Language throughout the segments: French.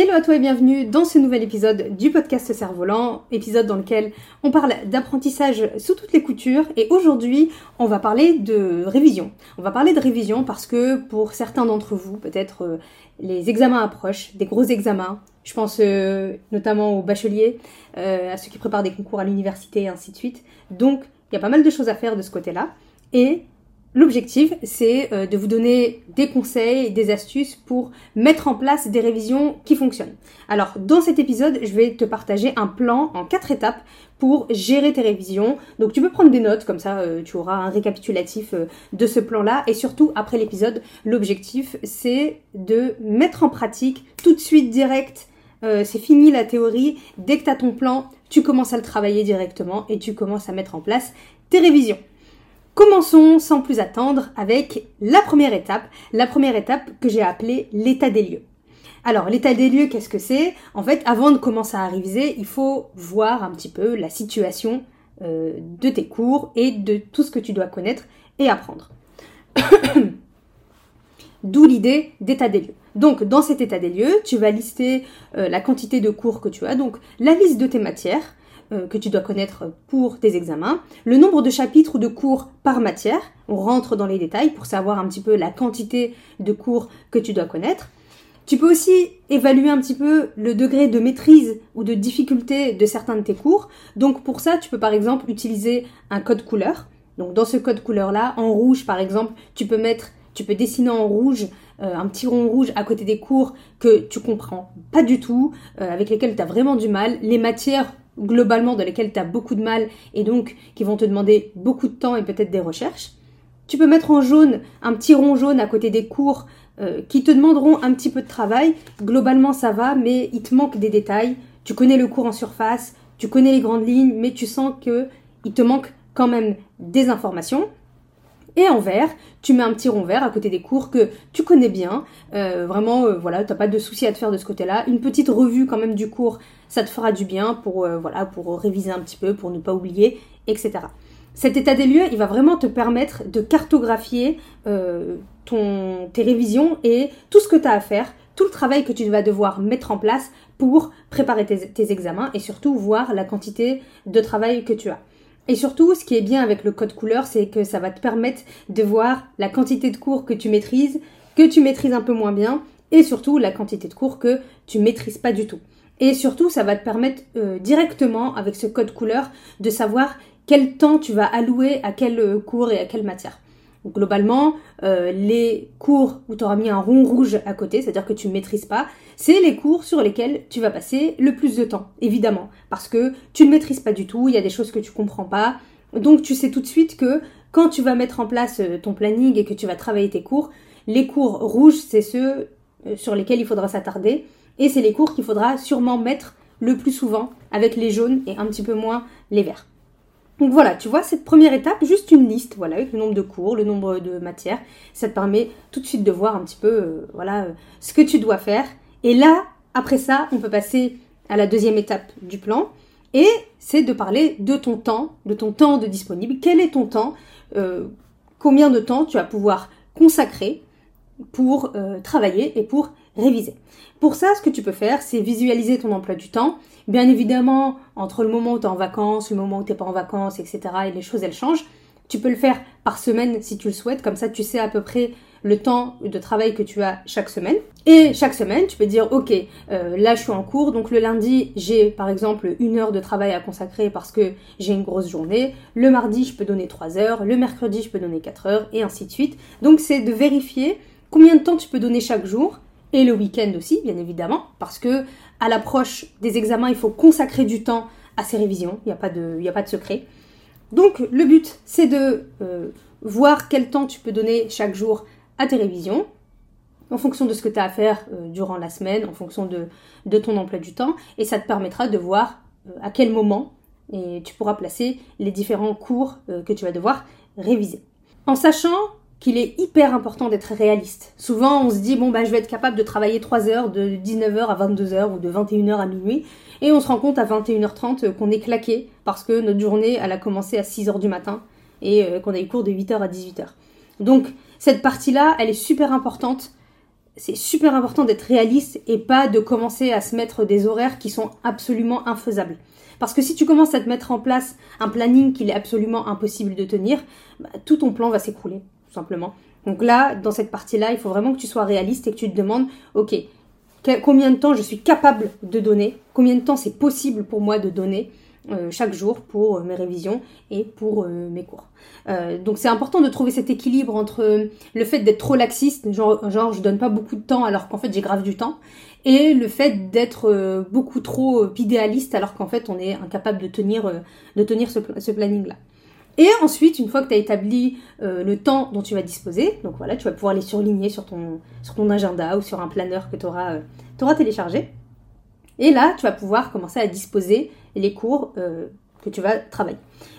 Hello à toi et bienvenue dans ce nouvel épisode du podcast Cerf-Volant, épisode dans lequel on parle d'apprentissage sous toutes les coutures et aujourd'hui on va parler de révision. On va parler de révision parce que pour certains d'entre vous, peut-être euh, les examens approchent, des gros examens, je pense euh, notamment aux bacheliers, euh, à ceux qui préparent des concours à l'université et ainsi de suite. Donc il y a pas mal de choses à faire de ce côté-là et L'objectif, c'est euh, de vous donner des conseils, des astuces pour mettre en place des révisions qui fonctionnent. Alors, dans cet épisode, je vais te partager un plan en quatre étapes pour gérer tes révisions. Donc, tu peux prendre des notes, comme ça, euh, tu auras un récapitulatif euh, de ce plan-là. Et surtout, après l'épisode, l'objectif, c'est de mettre en pratique tout de suite direct. c'est fini la théorie. Dès que tu as ton plan, tu commences à le travailler directement et tu commences à mettre en place tes révisions. Commençons sans plus attendre avec la première étape, la première étape que j'ai appelée l'état des lieux. Alors l'état des lieux, qu'est-ce que c'est? En fait, avant de commencer à réviser, il faut voir un petit peu la situation euh, de tes cours et de tout ce que tu dois connaître et apprendre. D'où l'idée d'état des lieux. Donc dans cet état des lieux, tu vas lister euh, la quantité de cours que tu as, donc la liste de tes matières, euh, que tu dois connaître pour tes examens, le nombre de chapitres ou de cours par matière, on rentre dans les détails pour savoir un petit peu la quantité de cours que tu dois connaître. Tu peux aussi évaluer un petit peu le degré de maîtrise ou de difficulté de certains de tes cours. Donc pour ça, tu peux par exemple utiliser un code couleur. Donc dans ce code couleur là, en rouge par exemple, tu peux mettre tu peux dessiner en rouge euh, un petit rond rouge à côté des cours que tu comprends pas du tout, euh, avec lesquels tu as vraiment du mal, les matières globalement dans lesquelles tu as beaucoup de mal et donc qui vont te demander beaucoup de temps et peut-être des recherches. Tu peux mettre en jaune un petit rond jaune à côté des cours euh, qui te demanderont un petit peu de travail. Globalement ça va, mais il te manque des détails. Tu connais le cours en surface, tu connais les grandes lignes, mais tu sens que il te manque quand même des informations. Et en vert, tu mets un petit rond vert à côté des cours que tu connais bien. Euh, vraiment, euh, voilà, t'as pas de souci à te faire de ce côté-là. Une petite revue quand même du cours, ça te fera du bien pour, euh, voilà, pour réviser un petit peu, pour ne pas oublier, etc. Cet état des lieux, il va vraiment te permettre de cartographier ton, tes révisions et tout ce que tu as à faire, tout le travail que tu vas devoir mettre en place pour préparer tes examens et surtout voir la quantité de travail que tu as. Et surtout, ce qui est bien avec le code couleur, c'est que ça va te permettre de voir la quantité de cours que tu maîtrises, que tu maîtrises un peu moins bien, et surtout la quantité de cours que tu maîtrises pas du tout. Et surtout, ça va te permettre euh, directement, avec ce code couleur, de savoir quel temps tu vas allouer à quel euh, cours et à quelle matière globalement, euh, les cours où tu auras mis un rond rouge à côté, c'est-à-dire que tu ne maîtrises pas, c'est les cours sur lesquels tu vas passer le plus de temps, évidemment, parce que tu ne maîtrises pas du tout, il y a des choses que tu comprends pas, donc tu sais tout de suite que quand tu vas mettre en place euh, ton planning et que tu vas travailler tes cours, les cours rouges, c'est ceux euh, sur lesquels il faudra s'attarder, et c'est les cours qu'il faudra sûrement mettre le plus souvent avec les jaunes et un petit peu moins les verts. Donc voilà, tu vois, cette première étape, juste une liste, voilà, avec le nombre de cours, le nombre de matières, ça te permet tout de suite de voir un petit peu, euh, voilà, euh, ce que tu dois faire. Et là, après ça, on peut passer à la deuxième étape du plan, et c'est de parler de ton temps, de ton temps de disponible. Quel est ton temps euh, Combien de temps tu vas pouvoir consacrer pour travailler et pour réviser. Pour ça, ce que tu peux faire, c'est visualiser ton emploi du temps. Bien évidemment, entre le moment où tu es en vacances, le moment où tu n'es pas en vacances, etc., et les choses, elles changent. Tu peux le faire par semaine si tu le souhaites, comme ça tu sais à peu près le temps de travail que tu as chaque semaine. Et chaque semaine, tu peux dire, ok, euh, là je suis en cours, donc le lundi, j'ai par exemple une heure de travail à consacrer parce que j'ai une grosse journée. Le mardi, je peux donner trois heures. Le mercredi, je peux donner quatre heures, et ainsi de suite. Donc c'est de vérifier combien de temps tu peux donner chaque jour et le week-end aussi, bien évidemment, parce que à l'approche des examens, il faut consacrer du temps à ces révisions, il n'y a, pas de, secret. Donc le but, c'est de euh, voir quel temps tu peux donner chaque jour à tes révisions, en fonction de ce que tu as à faire euh, durant la semaine, en fonction de, ton emploi du temps, et ça te permettra de voir euh, à quel moment tu pourras placer les différents cours que tu vas devoir réviser. En sachant qu'il est hyper important d'être réaliste. Souvent, on se dit, bon, bah, je vais être capable de travailler 3 heures de 19h à 22h ou de 21h à minuit. Et on se rend compte à 21h30 qu'on est claqué parce que notre journée, elle a commencé à 6h du matin et euh, qu'on a eu cours de 8h à 18h. Donc, cette partie-là, elle est super importante. C'est super important d'être réaliste et pas de commencer à se mettre des horaires qui sont absolument infaisables. Parce que si tu commences à te mettre en place un planning qu'il est absolument impossible de tenir, bah, tout ton plan va s'écrouler Donc là, dans cette partie-là, il faut vraiment que tu sois réaliste et que tu te demandes, ok, combien de temps je suis capable de donner, combien de temps c'est possible pour moi de donner euh, chaque jour pour euh, mes révisions et pour euh, mes cours? donc c'est important de trouver cet équilibre entre le fait d'être trop laxiste, genre, je donne pas beaucoup de temps alors qu'en fait j'ai grave du temps, et le fait d'être beaucoup trop idéaliste alors qu'en fait on est incapable de tenir, de tenir ce planning-là. Et ensuite, une fois que tu as établi euh, le temps dont tu vas disposer, donc voilà, tu vas pouvoir les surligner sur ton, sur ton agenda ou sur un planeur que tu auras, euh, téléchargé. Et là, tu vas pouvoir commencer à disposer les cours euh, que tu vas travailler.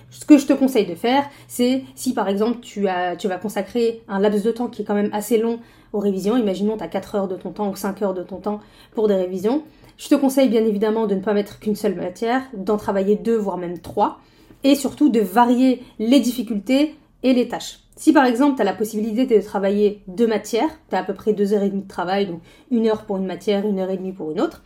Ce que je te conseille de faire, c'est si par exemple tu, as, tu vas consacrer un laps de temps qui est quand même assez long aux révisions, imaginons tu as 4 heures de ton temps ou 5 heures de ton temps pour des révisions, je te conseille bien évidemment de ne pas mettre qu'une seule matière, d'en travailler deux voire même trois et surtout de varier les difficultés et les tâches. Si par exemple tu as la possibilité de travailler deux matières, tu as à peu près deux heures et demie de travail, donc une heure pour une matière, une heure et demie pour une autre,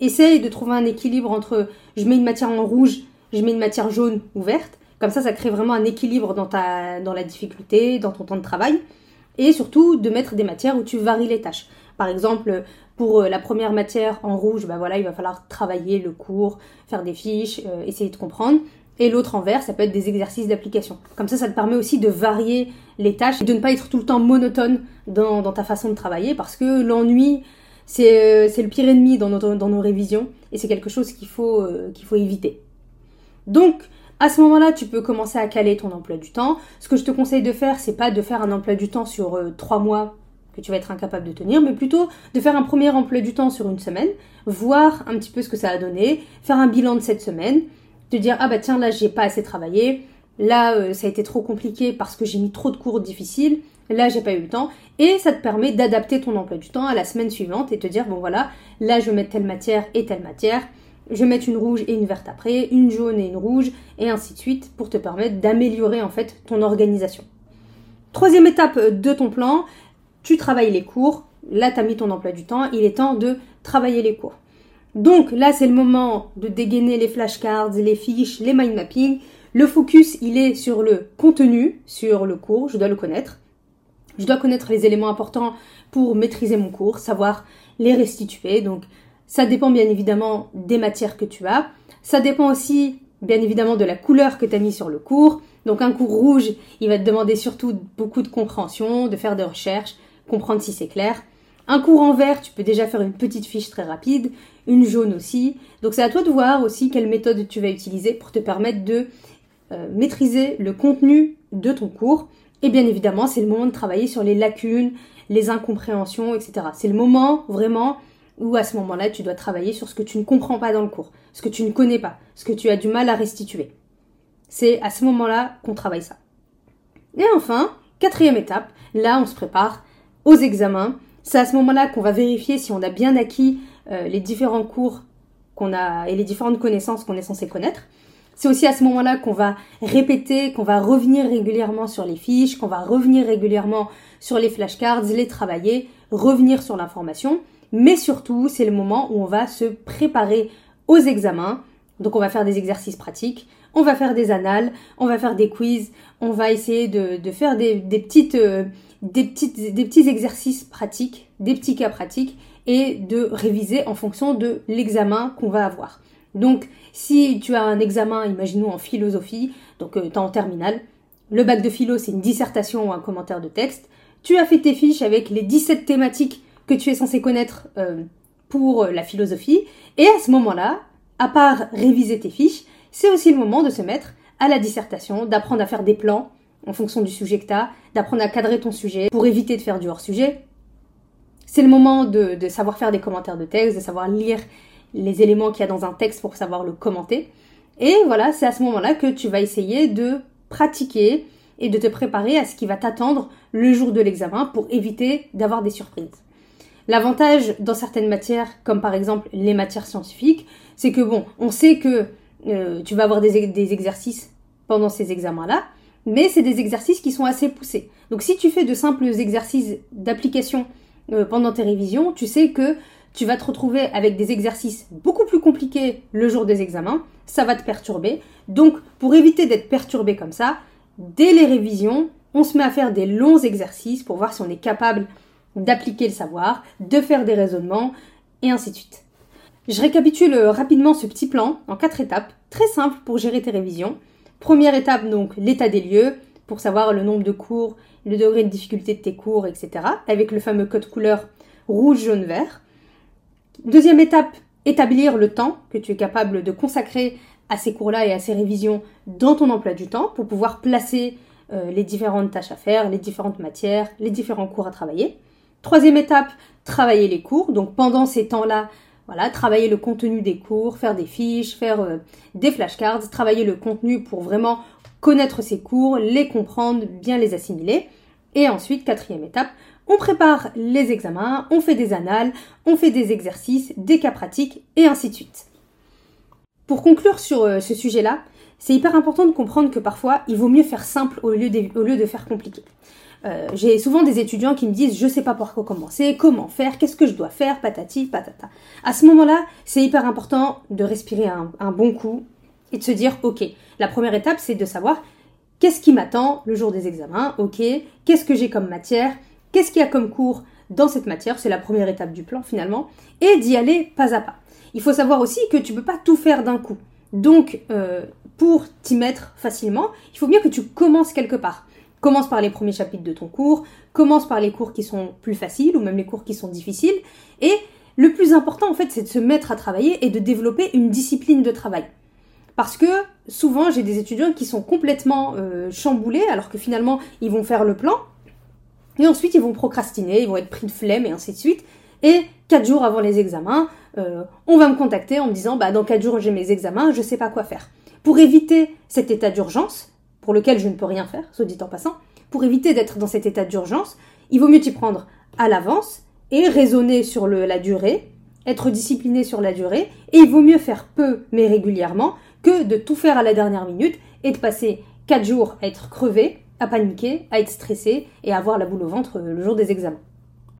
essaye de trouver un équilibre entre je mets une matière en rouge, je mets une matière jaune ou verte, comme ça ça crée vraiment un équilibre dans, ta, dans la difficulté, dans ton temps de travail, et surtout de mettre des matières où tu varies les tâches. Par exemple, pour euh, la première matière en rouge, bah voilà, il va falloir travailler le cours, faire des fiches, euh, essayer de comprendre. Et l'autre envers, ça peut être des exercices d'application. Comme ça, ça te permet aussi de varier les tâches et de ne pas être tout le temps monotone dans, ta façon de travailler parce que l'ennui, c'est euh, le pire ennemi dans nos, révisions et c'est quelque chose qu'il faut, euh, qu'il faut éviter. Donc, à ce moment-là, tu peux commencer à caler ton emploi du temps. Ce que je te conseille de faire, c'est pas de faire un emploi du temps sur euh, trois mois que tu vas être incapable de tenir, mais plutôt de faire un premier emploi du temps sur une semaine, voir un petit peu ce que ça a donné, faire un bilan de cette semaine, te dire ah bah tiens là j'ai pas assez travaillé, là euh, ça a été trop compliqué parce que j'ai mis trop de cours difficiles, là j'ai pas eu le temps et ça te permet d'adapter ton emploi du temps à la semaine suivante et te dire bon voilà là je vais mettre telle matière et telle matière, je vais mettre une rouge et une verte après, une jaune et une rouge et ainsi de suite pour te permettre d'améliorer en fait ton organisation. Troisième étape de ton plan, tu travailles les cours. Là, tu as mis ton emploi du temps. Il est temps de travailler les cours. Donc là, c'est le moment de dégainer les flashcards, les fiches, les mind mapping. Le focus, il est sur le contenu, sur le cours, je dois le connaître. Je dois connaître les éléments importants pour maîtriser mon cours, savoir les restituer. Donc ça dépend bien évidemment des matières que tu as. Ça dépend aussi bien évidemment de la couleur que tu as mis sur le cours. Donc un cours rouge, il va te demander surtout beaucoup de compréhension, de faire des recherches, comprendre si c'est clair. Un cours en vert, tu peux déjà faire une petite fiche très rapide, une jaune aussi. Donc c'est à toi de voir aussi quelle méthode tu vas utiliser pour te permettre de euh, maîtriser le contenu de ton cours. Et bien évidemment, c'est le moment de travailler sur les lacunes, les incompréhensions, etc. C'est le moment vraiment où à ce moment-là, tu dois travailler sur ce que tu ne comprends pas dans le cours, ce que tu ne connais pas, ce que tu as du mal à restituer. C'est à ce moment-là qu'on travaille ça. Et enfin, quatrième étape, là on se prépare aux examens c'est à ce moment-là qu'on va vérifier si on a bien acquis les différents cours qu'on a et les différentes connaissances qu'on est censé connaître. C'est aussi à ce moment-là qu'on va répéter, qu'on va revenir régulièrement sur les fiches, qu'on va revenir régulièrement sur les flashcards, les travailler, revenir sur l'information. Mais surtout, c'est le moment où on va se préparer aux examens. Donc on va faire des exercices pratiques, on va faire des annales, on va faire des quiz, on va essayer de, faire des, petites... Euh, des, petites, des petits exercices pratiques, des petits cas pratiques et de réviser en fonction de l'examen qu'on va avoir. Donc, si tu as un examen, imaginons en philosophie, donc euh, tu es en terminale, le bac de philo, c'est une dissertation ou un commentaire de texte. Tu as fait tes fiches avec les 17 thématiques que tu es censé connaître euh, pour euh, la philosophie. Et à ce moment-là, à part réviser tes fiches, c'est aussi le moment de se mettre à la dissertation, d'apprendre à faire des plans, en fonction du sujet que tu d'apprendre à cadrer ton sujet pour éviter de faire du hors-sujet. C'est le moment de, savoir faire des commentaires de texte, de savoir lire les éléments qu'il y a dans un texte pour savoir le commenter. Et voilà, c'est à ce moment-là que tu vas essayer de pratiquer et de te préparer à ce qui va t'attendre le jour de l'examen pour éviter d'avoir des surprises. L'avantage dans certaines matières, comme par exemple les matières scientifiques, c'est que bon, on sait que euh, tu vas avoir des, des exercices pendant ces examens-là, mais c'est des exercices qui sont assez poussés. Donc si tu fais de simples exercices d'application euh, pendant tes révisions, tu sais que tu vas te retrouver avec des exercices beaucoup plus compliqués le jour des examens, ça va te perturber. Donc pour éviter d'être perturbé comme ça, dès les révisions, on se met à faire des longs exercices pour voir si on est capable d'appliquer le savoir, de faire des raisonnements, et ainsi de suite. Je récapitule euh, rapidement ce petit plan en quatre étapes, très simples pour gérer tes révisions. Première étape, donc l'état des lieux, pour savoir le nombre de cours, le degré de difficulté de tes cours, etc. Avec le fameux code couleur rouge, jaune, vert. Deuxième étape, établir le temps que tu es capable de consacrer à ces cours-là et à ces révisions dans ton emploi du temps pour pouvoir placer euh, les différentes tâches à faire, les différentes matières, les différents cours à travailler. Troisième étape, travailler les cours. Donc pendant ces temps-là, voilà, travailler le contenu des cours, faire des fiches, faire euh, des flashcards, travailler le contenu pour vraiment connaître ces cours, les comprendre, bien les assimiler. Et ensuite, quatrième étape, on prépare les examens, on fait des annales, on fait des exercices, des cas pratiques et ainsi de suite. Pour conclure sur euh, ce sujet-là, c'est hyper important de comprendre que parfois, il vaut mieux faire simple au lieu de, au lieu de faire compliqué. Euh, j'ai souvent des étudiants qui me disent je sais pas par quoi commencer, comment faire, qu'est-ce que je dois faire, patati, patata. À ce moment-là, c'est hyper important de respirer un, bon coup et de se dire ok, la première étape c'est de savoir qu'est-ce qui m'attend le jour des examens, ok, qu'est-ce que j'ai comme matière, qu'est-ce qu'il y a comme cours dans cette matière, c'est la première étape du plan finalement, et d'y aller pas à pas. Il faut savoir aussi que tu peux pas tout faire d'un coup. Donc, euh, pour t'y mettre facilement, il faut bien que tu commences quelque part. Commence par les premiers chapitres de ton cours, commence par les cours qui sont plus faciles ou même les cours qui sont difficiles. Et le plus important en fait, c'est de se mettre à travailler et de développer une discipline de travail. Parce que souvent, j'ai des étudiants qui sont complètement euh, chamboulés alors que finalement, ils vont faire le plan. Et ensuite, ils vont procrastiner, ils vont être pris de flemme et ainsi de suite. Et quatre jours avant les examens, euh, on va me contacter en me disant bah dans quatre jours j'ai mes examens, je sais pas quoi faire. Pour éviter cet état d'urgence, pour lequel je ne peux rien faire, soit dit en passant, pour éviter d'être dans cet état d'urgence, il vaut mieux t'y prendre à l'avance et raisonner sur la durée, être discipliné sur la durée, et il vaut mieux faire peu mais régulièrement que de tout faire à la dernière minute et de passer 4 jours à être crevé, à paniquer, à être stressé et à avoir la boule au ventre le jour des examens.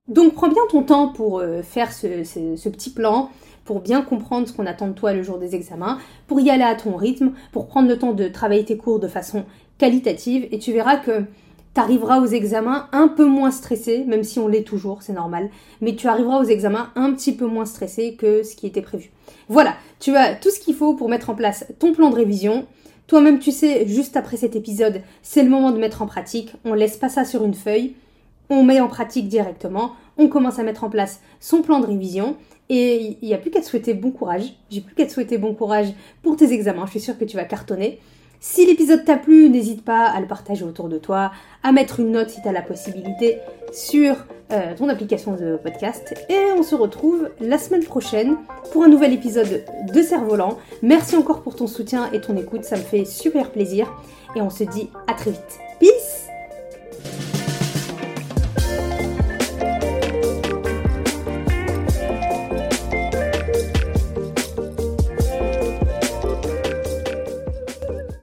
Donc prends bien ton temps pour euh, faire ce, ce petit plan, pour bien comprendre ce qu'on attend de toi le jour des examens, pour y aller à ton rythme, pour prendre le temps de travailler tes cours de façon qualitative et tu verras que tu arriveras aux examens un peu moins stressé, même si on l'est toujours, c'est normal, mais tu arriveras aux examens un petit peu moins stressé que ce qui était prévu. Voilà, tu as tout ce qu'il faut pour mettre en place ton plan de révision. Toi-même, tu sais, juste après cet épisode, c'est le moment de mettre en pratique. On laisse pas ça sur une feuille, on met en pratique directement, on commence à mettre en place son plan de révision et il n'y a plus qu'à te souhaiter bon courage. J'ai plus qu'à te souhaiter bon courage pour tes examens. Je suis sûre que tu vas cartonner. Si l'épisode t'a plu, n'hésite pas à le partager autour de toi, à mettre une note si tu as la possibilité sur euh, ton application de podcast. Et on se retrouve la semaine prochaine pour un nouvel épisode de Cerf-Volant. Merci encore pour ton soutien et ton écoute, ça me fait super plaisir. Et on se dit à très vite. Peace